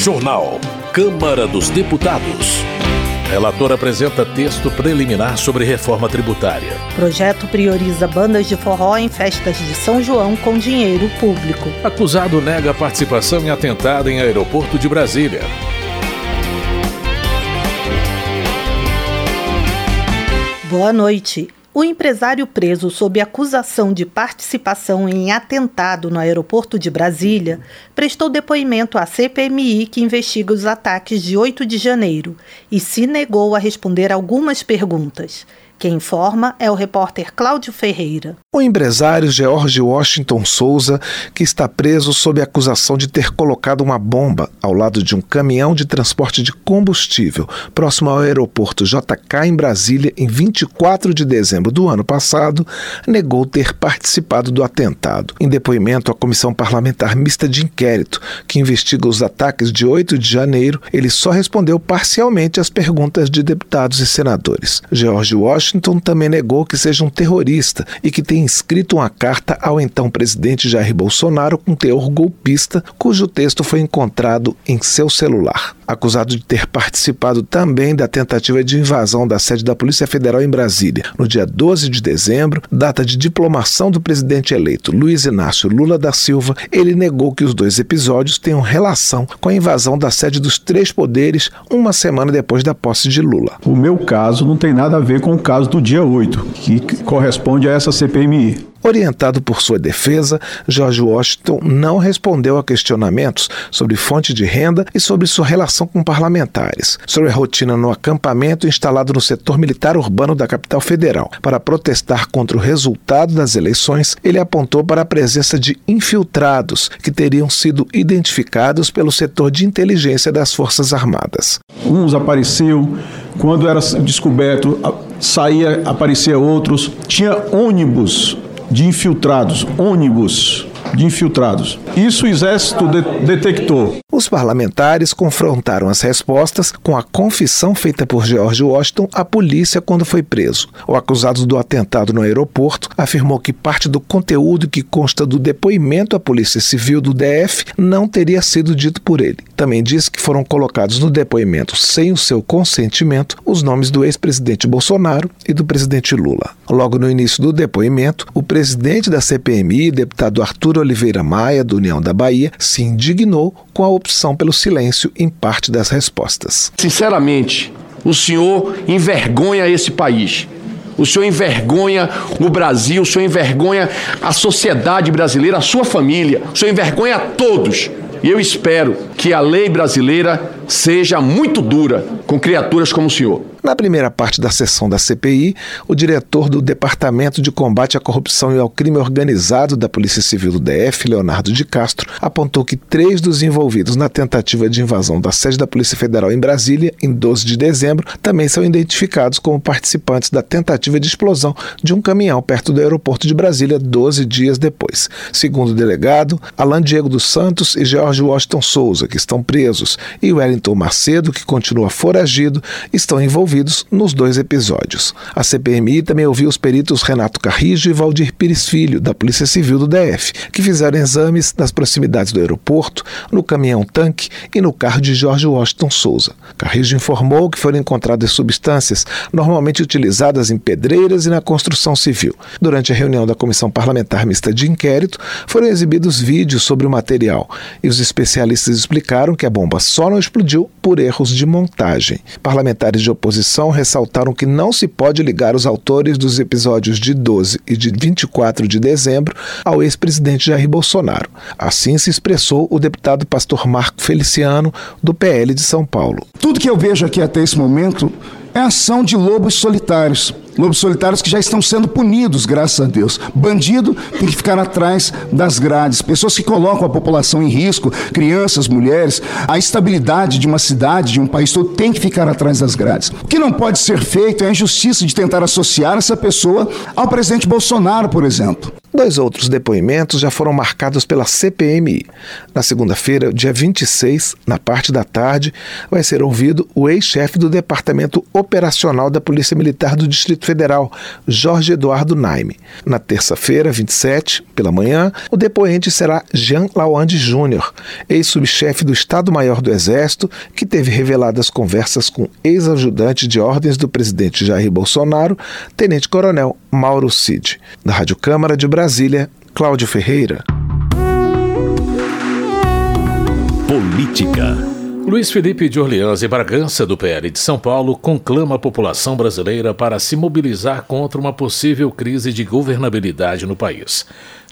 Jornal. Câmara dos Deputados. Relator apresenta texto preliminar sobre reforma tributária. Projeto prioriza bandas de forró em festas de São João com dinheiro público. Acusado nega participação em atentado em aeroporto de Brasília. Boa noite. O empresário preso sob acusação de participação em atentado no aeroporto de Brasília prestou depoimento à CPMI que investiga os ataques de 8 de janeiro e se negou a responder algumas perguntas. Quem informa é o repórter Cláudio Ferreira. O empresário George Washington Souza, que está preso sob acusação de ter colocado uma bomba ao lado de um caminhão de transporte de combustível próximo ao aeroporto JK em Brasília em 24 de dezembro do ano passado, negou ter participado do atentado. Em depoimento à Comissão Parlamentar Mista de Inquérito, que investiga os ataques de 8 de janeiro, ele só respondeu parcialmente às perguntas de deputados e senadores. George Washington Washington também negou que seja um terrorista e que tenha escrito uma carta ao então presidente Jair Bolsonaro com teor golpista, cujo texto foi encontrado em seu celular. Acusado de ter participado também da tentativa de invasão da sede da Polícia Federal em Brasília, no dia 12 de dezembro, data de diplomação do presidente eleito Luiz Inácio Lula da Silva, ele negou que os dois episódios tenham relação com a invasão da sede dos três poderes uma semana depois da posse de Lula. O meu caso não tem nada a ver com o caso do dia 8, que corresponde a essa CPMI. Orientado por sua defesa, George Washington não respondeu a questionamentos sobre fonte de renda e sobre sua relação com parlamentares, sobre a rotina no acampamento instalado no setor militar urbano da capital federal. Para protestar contra o resultado das eleições, ele apontou para a presença de infiltrados que teriam sido identificados pelo setor de inteligência das Forças Armadas. Uns apareciam, quando era descoberto, saía, aparecia outros. Tinha ônibus de infiltrados, ônibus de infiltrados. Isso o Exército de detectou. Os parlamentares confrontaram as respostas com a confissão feita por George Washington à polícia quando foi preso. O acusado do atentado no aeroporto afirmou que parte do conteúdo que consta do depoimento à Polícia Civil do DF não teria sido dito por ele. Também disse que foram colocados no depoimento, sem o seu consentimento, os nomes do ex-presidente Bolsonaro e do presidente Lula. Logo no início do depoimento, o presidente da CPMI, deputado Arthur Oliveira Maia, do União da Bahia, se indignou com a opção pelo silêncio em parte das respostas. Sinceramente, o senhor envergonha esse país. O senhor envergonha o Brasil, o senhor envergonha a sociedade brasileira, a sua família, o senhor envergonha a todos. E eu espero que a lei brasileira seja muito dura com criaturas como o senhor. Na primeira parte da sessão da CPI, o diretor do Departamento de Combate à Corrupção e ao Crime Organizado da Polícia Civil do DF, Leonardo de Castro, apontou que três dos envolvidos na tentativa de invasão da sede da Polícia Federal em Brasília, em 12 de dezembro, também são identificados como participantes da tentativa de explosão de um caminhão perto do aeroporto de Brasília 12 dias depois. Segundo o delegado, Alan Diego dos Santos e George Washington Souza, que estão presos, e Wellington Macedo, que continua foragido, estão envolvidos envolvidos nos dois episódios. A CPMI também ouviu os peritos Renato Carrijo e Valdir Pires Filho, da Polícia Civil do DF, que fizeram exames nas proximidades do aeroporto, no caminhão-tanque e no carro de Jorge Washington Souza. Carrijo informou que foram encontradas substâncias normalmente utilizadas em pedreiras e na construção civil. Durante a reunião da Comissão Parlamentar Mista de Inquérito, foram exibidos vídeos sobre o material e os especialistas explicaram que a bomba só não explodiu por erros de montagem. Parlamentares de oposição ressaltaram que não se pode ligar os autores dos episódios de 12 e de 24 de dezembro ao ex-presidente Jair Bolsonaro. Assim se expressou o deputado pastor Marco Feliciano, do PL de São Paulo. Tudo que eu vejo aqui até esse momento é ação de lobos solitários. Lobos solitários que já estão sendo punidos, graças a Deus. Bandido tem que ficar atrás das grades. Pessoas que colocam a população em risco, crianças, mulheres, a estabilidade de uma cidade, de um país todo, tem que ficar atrás das grades. O que não pode ser feito é a injustiça de tentar associar essa pessoa ao presidente Bolsonaro, por exemplo. Dois outros depoimentos já foram marcados pela CPMI. Na segunda-feira, dia 26, na parte da tarde, vai ser ouvido o ex-chefe do Departamento Operacional da Polícia Militar do Distrito Federal, Jorge Eduardo Naime. Na terça-feira, 27, pela manhã, o depoente será Jean Lawande Júnior, ex-subchefe do Estado-Maior do Exército, que teve reveladas conversas com ex-ajudante de ordens do presidente Jair Bolsonaro, tenente-coronel Mauro Cid. Da Rádio Câmara de Brasília, Brasília, Cláudio Ferreira. Política. Luiz Felipe de Orleans e Bragança, do PL de São Paulo, conclama a população brasileira para se mobilizar contra uma possível crise de governabilidade no país.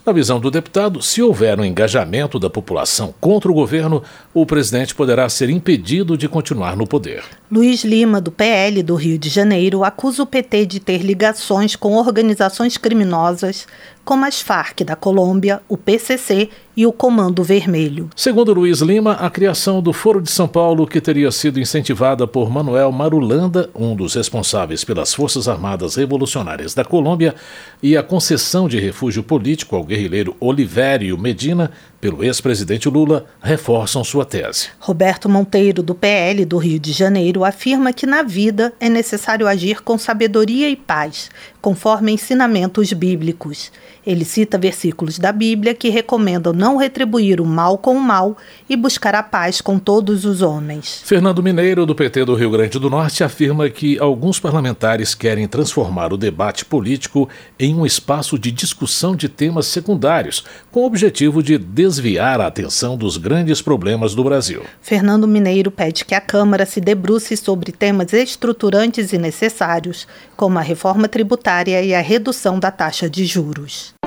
Na visão do deputado, se houver um engajamento da população contra o governo, o presidente poderá ser impedido de continuar no poder. Luiz Lima, do PL do Rio de Janeiro, acusa o PT de ter ligações com organizações criminosas como as Farc da Colômbia, o PCC e o Comando Vermelho. Segundo Luiz Lima, a criação do Foro de São Paulo, que teria sido incentivada por Manuel Marulanda, um dos responsáveis pelas Forças Armadas Revolucionárias da Colômbia, e a concessão de refúgio político ao guerrilheiro Olivério Medina pelo ex-presidente Lula, reforçam sua tese. Roberto Monteiro, do PL do Rio de Janeiro, afirma que na vida é necessário agir com sabedoria e paz, conforme ensinamentos bíblicos. Ele cita versículos da Bíblia que recomendam não retribuir o mal com o mal e buscar a paz com todos os homens. Fernando Mineiro, do PT do Rio Grande do Norte, afirma que alguns parlamentares querem transformar o debate político em um espaço de discussão de temas secundários, com o objetivo de desviar a atenção dos grandes problemas do Brasil. Fernando Mineiro pede que a Câmara se debruce sobre temas estruturantes e necessários, como a reforma tributária e a redução da taxa de juros.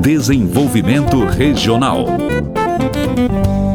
Desenvolvimento Regional.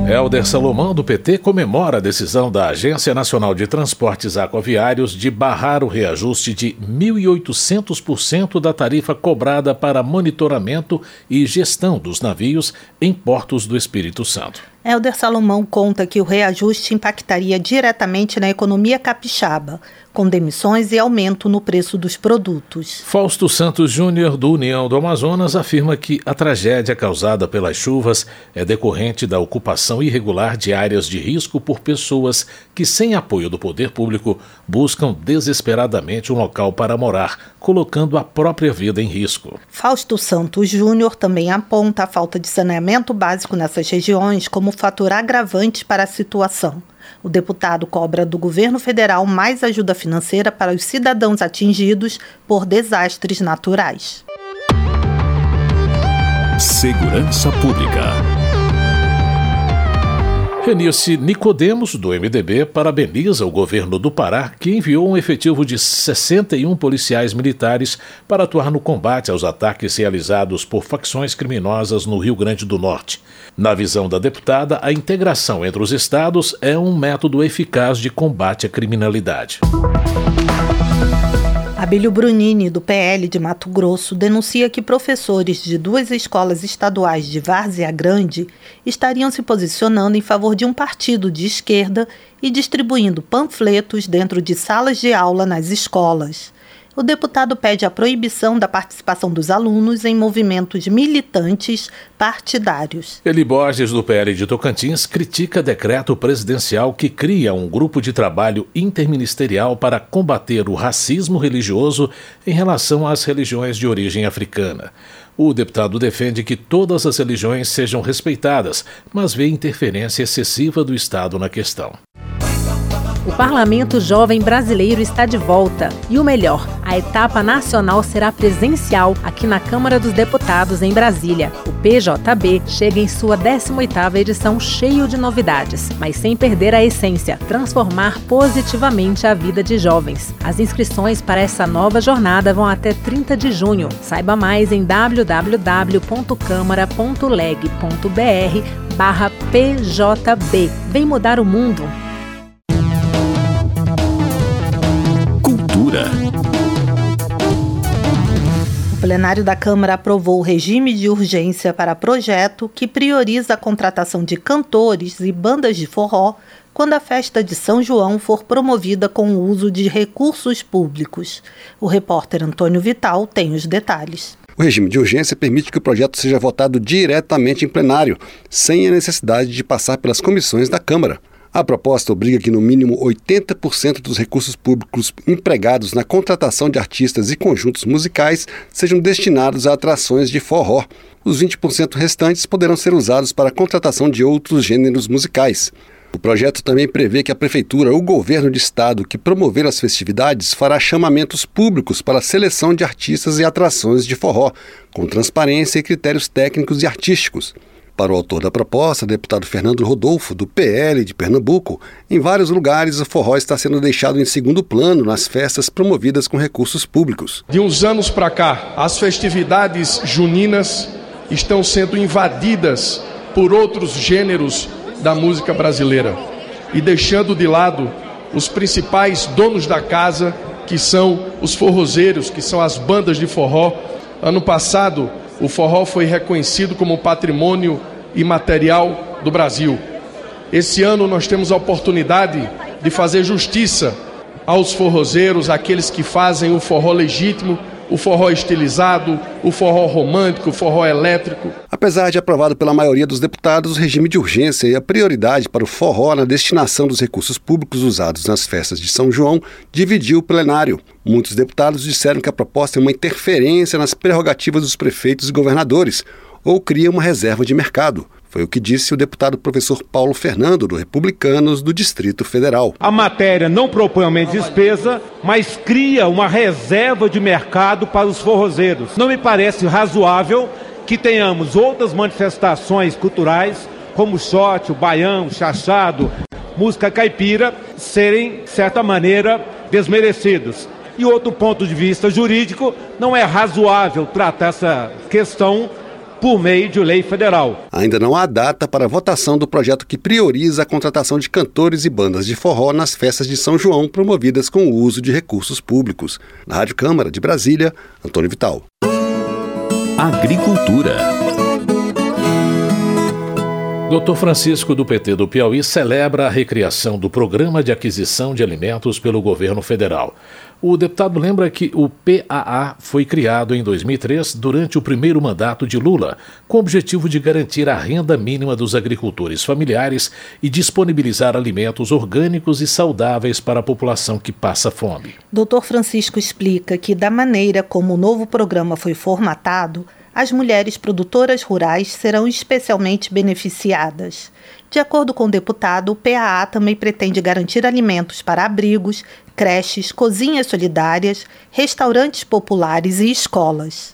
Helder Salomão, do PT, comemora a decisão da Agência Nacional de Transportes Aquaviários de barrar o reajuste de 1.800% da tarifa cobrada para monitoramento e gestão dos navios em portos do Espírito Santo. Helder Salomão conta que o reajuste impactaria diretamente na economia capixaba, com demissões e aumento no preço dos produtos. Fausto Santos Júnior, do União do Amazonas, afirma que a tragédia causada pelas chuvas é decorrente da ocupação irregular de áreas de risco por pessoas que, sem apoio do poder público, buscam desesperadamente um local para morar, colocando a própria vida em risco. Fausto Santos Júnior também aponta a falta de saneamento básico nessas regiões como fator agravante para a situação. O deputado cobra do governo federal mais ajuda financeira para os cidadãos atingidos por desastres naturais. Segurança Pública. Renilce Nicodemos, do MDB, parabeniza o governo do Pará, que enviou um efetivo de 61 policiais militares para atuar no combate aos ataques realizados por facções criminosas no Rio Grande do Norte. Na visão da deputada, a integração entre os estados é um método eficaz de combate à criminalidade. Abílio Brunini, do PL de Mato Grosso, denuncia que professores de duas escolas estaduais de Várzea Grande estariam se posicionando em favor de um partido de esquerda e distribuindo panfletos dentro de salas de aula nas escolas o deputado pede a proibição da participação dos alunos em movimentos militantes partidários. Eli Borges, do PL de Tocantins, critica decreto presidencial que cria um grupo de trabalho interministerial para combater o racismo religioso em relação às religiões de origem africana. O deputado defende que todas as religiões sejam respeitadas, mas vê interferência excessiva do Estado na questão. O Parlamento Jovem Brasileiro está de volta. E o melhor, a etapa nacional será presencial aqui na Câmara dos Deputados, em Brasília. O PJB chega em sua 18ª edição cheio de novidades, mas sem perder a essência, transformar positivamente a vida de jovens. As inscrições para essa nova jornada vão até 30 de junho. Saiba mais em www.câmara.leg.br PJB. Vem mudar o mundo! O plenário da Câmara aprovou o regime de urgência para projeto que prioriza a contratação de cantores e bandas de forró quando a festa de São João for promovida com o uso de recursos públicos. O repórter Antônio Vital tem os detalhes. O regime de urgência permite que o projeto seja votado diretamente em plenário, sem a necessidade de passar pelas comissões da Câmara. A proposta obriga que no mínimo 80% dos recursos públicos empregados na contratação de artistas e conjuntos musicais sejam destinados a atrações de forró. Os 20% restantes poderão ser usados para a contratação de outros gêneros musicais. O projeto também prevê que a Prefeitura ou Governo de Estado que promover as festividades fará chamamentos públicos para a seleção de artistas e atrações de forró, com transparência e critérios técnicos e artísticos. Para o autor da proposta, deputado Fernando Rodolfo, do PL de Pernambuco, em vários lugares o forró está sendo deixado em segundo plano nas festas promovidas com recursos públicos. De uns anos para cá, as festividades juninas estão sendo invadidas por outros gêneros da música brasileira e deixando de lado os principais donos da casa, que são os forrozeiros, que são as bandas de forró. Ano passado, o forró foi reconhecido como patrimônio imaterial do Brasil. Esse ano nós temos a oportunidade de fazer justiça aos forrozeiros, aqueles que fazem o forró legítimo o forró estilizado, o forró romântico, o forró elétrico. Apesar de aprovado pela maioria dos deputados, o regime de urgência e a prioridade para o forró na destinação dos recursos públicos usados nas festas de São João dividiu o plenário. Muitos deputados disseram que a proposta é uma interferência nas prerrogativas dos prefeitos e governadores ou cria uma reserva de mercado. Foi o que disse o deputado professor Paulo Fernando, do Republicanos do Distrito Federal. A matéria não propõe aumento de despesa, mas cria uma reserva de mercado para os forrozeiros. Não me parece razoável que tenhamos outras manifestações culturais, como o shot, o baião, o chachado, música caipira, serem, de certa maneira, desmerecidos. E outro ponto de vista jurídico, não é razoável tratar essa questão por meio de lei federal. Ainda não há data para a votação do projeto que prioriza a contratação de cantores e bandas de forró nas festas de São João promovidas com o uso de recursos públicos. Na Rádio Câmara de Brasília, Antônio Vital. Agricultura. Dr. Francisco do PT do Piauí celebra a recriação do Programa de Aquisição de Alimentos pelo governo federal. O deputado lembra que o PAA foi criado em 2003 durante o primeiro mandato de Lula, com o objetivo de garantir a renda mínima dos agricultores familiares e disponibilizar alimentos orgânicos e saudáveis para a população que passa fome. Dr. Francisco explica que, da maneira como o novo programa foi formatado, as mulheres produtoras rurais serão especialmente beneficiadas. De acordo com o deputado, o PAA também pretende garantir alimentos para abrigos, creches, cozinhas solidárias, restaurantes populares e escolas.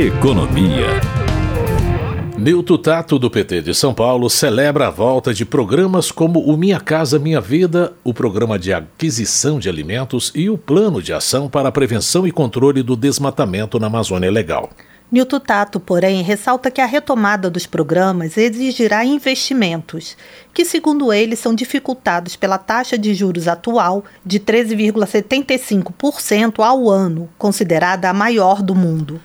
Economia. Nilton Tato, do PT de São Paulo, celebra a volta de programas como o Minha Casa Minha Vida, o Programa de Aquisição de Alimentos e o Plano de Ação para a Prevenção e Controle do Desmatamento na Amazônia Legal. Nilton Tato, porém, ressalta que a retomada dos programas exigirá investimentos, que, segundo ele, são dificultados pela taxa de juros atual de 13,75% ao ano, considerada a maior do mundo.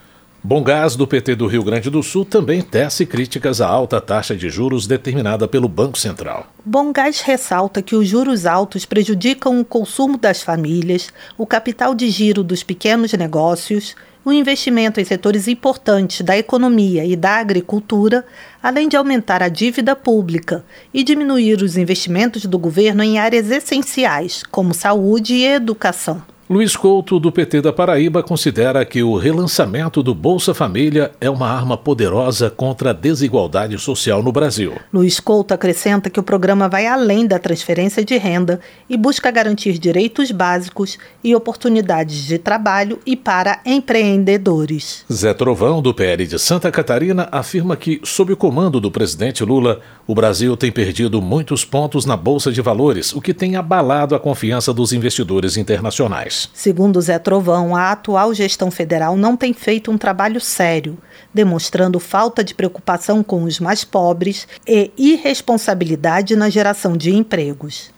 Bom Gás, do PT do Rio Grande do Sul, também tece críticas à alta taxa de juros determinada pelo Banco Central. Bom Gás ressalta que os juros altos prejudicam o consumo das famílias, o capital de giro dos pequenos negócios, o investimento em setores importantes da economia e da agricultura, além de aumentar a dívida pública e diminuir os investimentos do governo em áreas essenciais, como saúde e educação. Luiz Couto, do PT da Paraíba, considera que o relançamento do Bolsa Família é uma arma poderosa contra a desigualdade social no Brasil. Luiz Couto acrescenta que o programa vai além da transferência de renda e busca garantir direitos básicos e oportunidades de trabalho e para empreendedores. Zé Trovão, do PL de Santa Catarina, afirma que, sob o comando do presidente Lula, o Brasil tem perdido muitos pontos na Bolsa de Valores, o que tem abalado a confiança dos investidores internacionais. Segundo Zé Trovão, a atual gestão federal não tem feito um trabalho sério, demonstrando falta de preocupação com os mais pobres e irresponsabilidade na geração de empregos.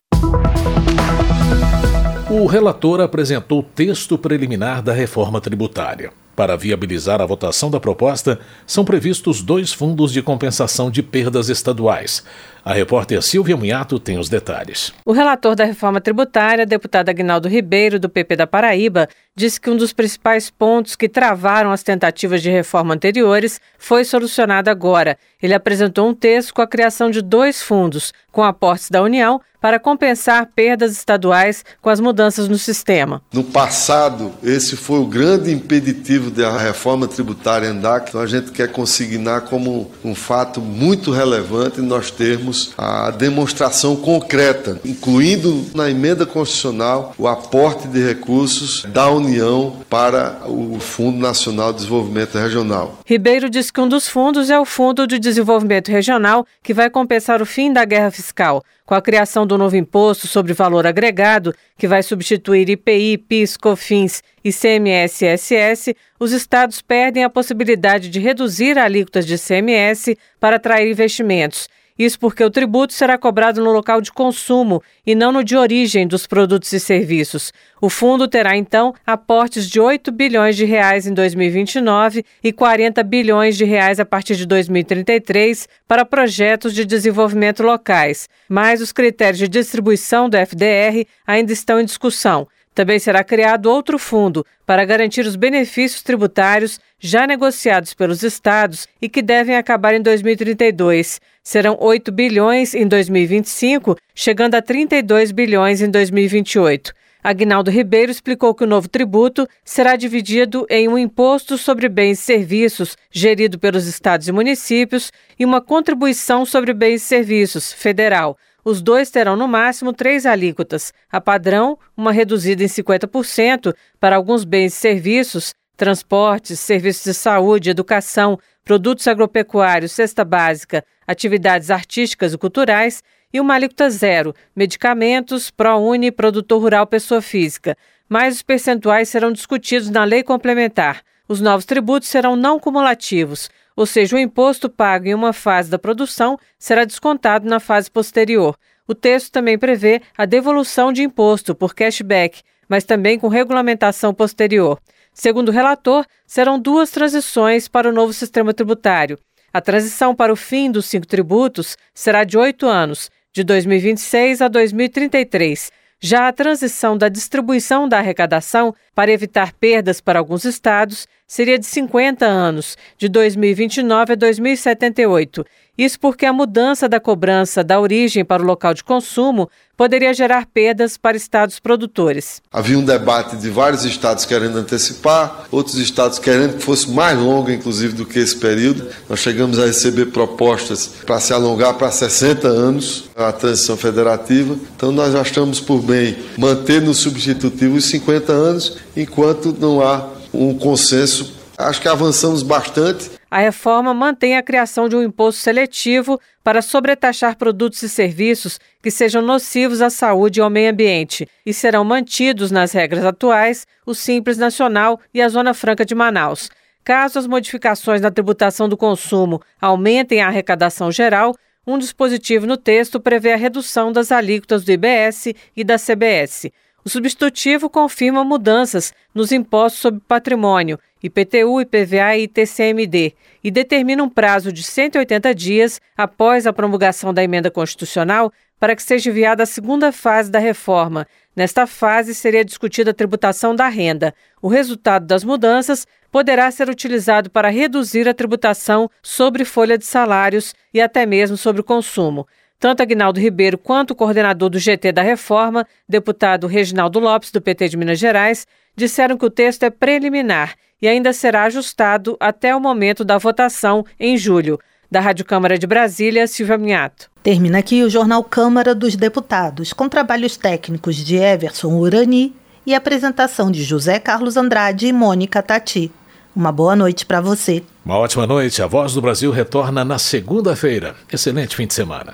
O relator apresentou texto preliminar da reforma tributária. Para viabilizar a votação da proposta, são previstos dois fundos de compensação de perdas estaduais. A repórter Silvia Munhato tem os detalhes. O relator da reforma tributária, deputado Agnaldo Ribeiro, do PP da Paraíba, disse que um dos principais pontos que travaram as tentativas de reforma anteriores foi solucionado agora. Ele apresentou um texto com a criação de dois fundos, com aportes da União, para compensar perdas estaduais com as mudanças no sistema. No passado, esse foi o grande impeditivo da reforma tributária andar, que a gente quer consignar como um fato muito relevante nós termos a demonstração concreta, incluindo na emenda constitucional o aporte de recursos da União para o Fundo Nacional de Desenvolvimento Regional. Ribeiro diz que um dos fundos é o Fundo de Desenvolvimento Regional, que vai compensar o fim da guerra fiscal com a criação do novo imposto sobre valor agregado, que vai substituir IPI, PIS, COFINS e CMS-SS, os estados perdem a possibilidade de reduzir alíquotas de CMS para atrair investimentos isso porque o tributo será cobrado no local de consumo e não no de origem dos produtos e serviços. O fundo terá então aportes de 8 bilhões de reais em 2029 e 40 bilhões de reais a partir de 2033 para projetos de desenvolvimento locais. Mas os critérios de distribuição do FDR ainda estão em discussão. Também será criado outro fundo para garantir os benefícios tributários já negociados pelos estados e que devem acabar em 2032. Serão 8 bilhões em 2025, chegando a 32 bilhões em 2028. Agnaldo Ribeiro explicou que o novo tributo será dividido em um imposto sobre bens e serviços, gerido pelos estados e municípios, e uma contribuição sobre bens e serviços, federal, os dois terão no máximo três alíquotas: a padrão, uma reduzida em 50% para alguns bens e serviços, transportes, serviços de saúde, educação, produtos agropecuários, cesta básica, atividades artísticas e culturais, e uma alíquota zero, medicamentos, ProUni, produtor rural, pessoa física. Mas os percentuais serão discutidos na lei complementar. Os novos tributos serão não cumulativos ou seja, o imposto pago em uma fase da produção será descontado na fase posterior. O texto também prevê a devolução de imposto por cashback, mas também com regulamentação posterior. Segundo o relator, serão duas transições para o novo sistema tributário. A transição para o fim dos cinco tributos será de oito anos, de 2026 a 2033. Já a transição da distribuição da arrecadação para evitar perdas para alguns estados seria de 50 anos, de 2029 a 2078. Isso porque a mudança da cobrança da origem para o local de consumo poderia gerar perdas para estados produtores. Havia um debate de vários estados querendo antecipar, outros estados querendo que fosse mais longo, inclusive, do que esse período. Nós chegamos a receber propostas para se alongar para 60 anos a transição federativa. Então, nós achamos por bem manter no substitutivo os 50 anos, enquanto não há um consenso. Acho que avançamos bastante. A reforma mantém a criação de um imposto seletivo para sobretaxar produtos e serviços que sejam nocivos à saúde e ao meio ambiente e serão mantidos nas regras atuais o Simples Nacional e a Zona Franca de Manaus. Caso as modificações na tributação do consumo aumentem a arrecadação geral, um dispositivo no texto prevê a redução das alíquotas do IBS e da CBS. O substitutivo confirma mudanças nos impostos sobre patrimônio, IPTU, IPVA e ITCMD, e determina um prazo de 180 dias após a promulgação da emenda constitucional para que seja enviada a segunda fase da reforma. Nesta fase seria discutida a tributação da renda. O resultado das mudanças poderá ser utilizado para reduzir a tributação sobre folha de salários e até mesmo sobre o consumo. Tanto Agnaldo Ribeiro quanto o coordenador do GT da Reforma, deputado Reginaldo Lopes, do PT de Minas Gerais, disseram que o texto é preliminar e ainda será ajustado até o momento da votação em julho. Da Rádio Câmara de Brasília, Silvia Minhato. Termina aqui o Jornal Câmara dos Deputados, com trabalhos técnicos de Everson Urani e apresentação de José Carlos Andrade e Mônica Tati. Uma boa noite para você. Uma ótima noite. A Voz do Brasil retorna na segunda-feira. Excelente fim de semana.